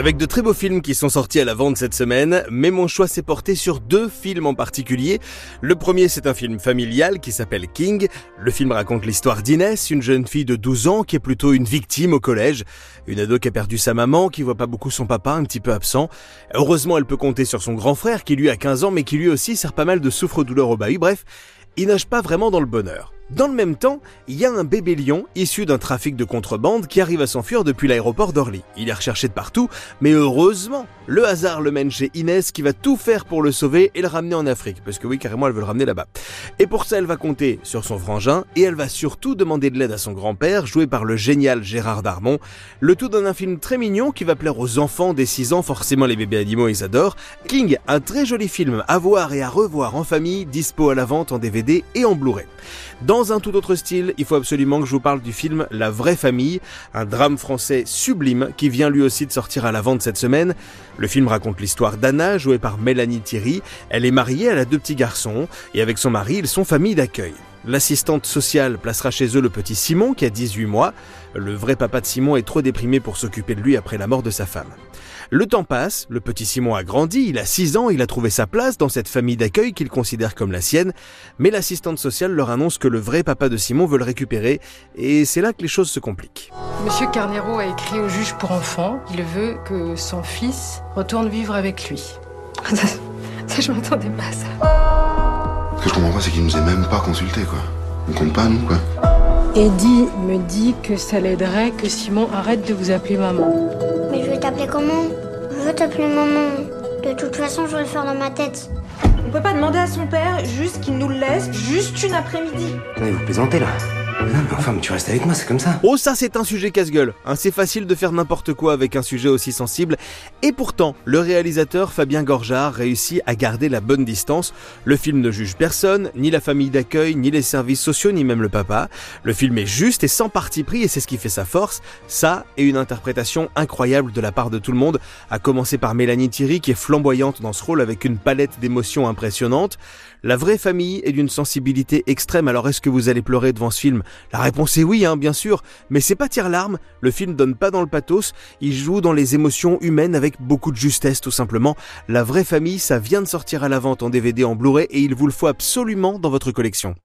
Avec de très beaux films qui sont sortis à la vente cette semaine, mais mon choix s'est porté sur deux films en particulier. Le premier, c'est un film familial qui s'appelle King. Le film raconte l'histoire d'Inès, une jeune fille de 12 ans qui est plutôt une victime au collège. Une ado qui a perdu sa maman, qui voit pas beaucoup son papa, un petit peu absent. Heureusement, elle peut compter sur son grand frère qui lui a 15 ans, mais qui lui aussi sert pas mal de souffre-douleur au bahut. Bref, il nage pas vraiment dans le bonheur. Dans le même temps, il y a un bébé lion issu d'un trafic de contrebande qui arrive à s'enfuir depuis l'aéroport d'Orly. Il est recherché de partout, mais heureusement, le hasard le mène chez Inès qui va tout faire pour le sauver et le ramener en Afrique, parce que oui, carrément, elle veut le ramener là-bas. Et pour ça, elle va compter sur son frangin et elle va surtout demander de l'aide à son grand-père, joué par le génial Gérard Darmon. Le tout dans un film très mignon qui va plaire aux enfants des 6 ans, forcément les bébés animaux, ils adorent. King, un très joli film à voir et à revoir en famille, dispo à la vente en DVD et en Blu-ray. Un tout autre style, il faut absolument que je vous parle du film La vraie famille, un drame français sublime qui vient lui aussi de sortir à la vente cette semaine. Le film raconte l'histoire d'Anna, jouée par Mélanie Thierry. Elle est mariée, elle a deux petits garçons, et avec son mari, ils sont famille d'accueil. L'assistante sociale placera chez eux le petit Simon qui a 18 mois. Le vrai papa de Simon est trop déprimé pour s'occuper de lui après la mort de sa femme. Le temps passe, le petit Simon a grandi, il a 6 ans, il a trouvé sa place dans cette famille d'accueil qu'il considère comme la sienne, mais l'assistante sociale leur annonce que le vrai papa de Simon veut le récupérer, et c'est là que les choses se compliquent. Monsieur Carnero a écrit au juge pour enfants, il veut que son fils retourne vivre avec lui. Ça, je m'attendais pas à ça. Ce que je comprends pas, c'est qu'il nous ait même pas consulté, quoi. On compte pas, nous, quoi. Eddie me dit que ça l'aiderait que Simon arrête de vous appeler maman. Mais je vais t'appeler comment? Je veux t'appeler maman. De toute façon, je vais le faire dans ma tête. On peut pas demander à son père juste qu'il nous le laisse juste une après-midi. Vous plaisantez là Enfin, tu restes avec moi, c'est comme ça. Oh ça c'est un sujet casse-gueule, hein, c'est facile de faire n'importe quoi avec un sujet aussi sensible, et pourtant le réalisateur Fabien Gorjard réussit à garder la bonne distance. Le film ne juge personne, ni la famille d'accueil, ni les services sociaux, ni même le papa. Le film est juste et sans parti pris et c'est ce qui fait sa force. Ça et une interprétation incroyable de la part de tout le monde, à commencer par Mélanie Thierry qui est flamboyante dans ce rôle avec une palette d'émotions impressionnante. La vraie famille est d'une sensibilité extrême, alors est-ce que vous allez pleurer devant ce film La réponse est oui, hein, bien sûr, mais c'est pas tire-larme, le film donne pas dans le pathos, il joue dans les émotions humaines avec beaucoup de justesse tout simplement. La vraie famille, ça vient de sortir à la vente en DVD en Blu-ray et il vous le faut absolument dans votre collection.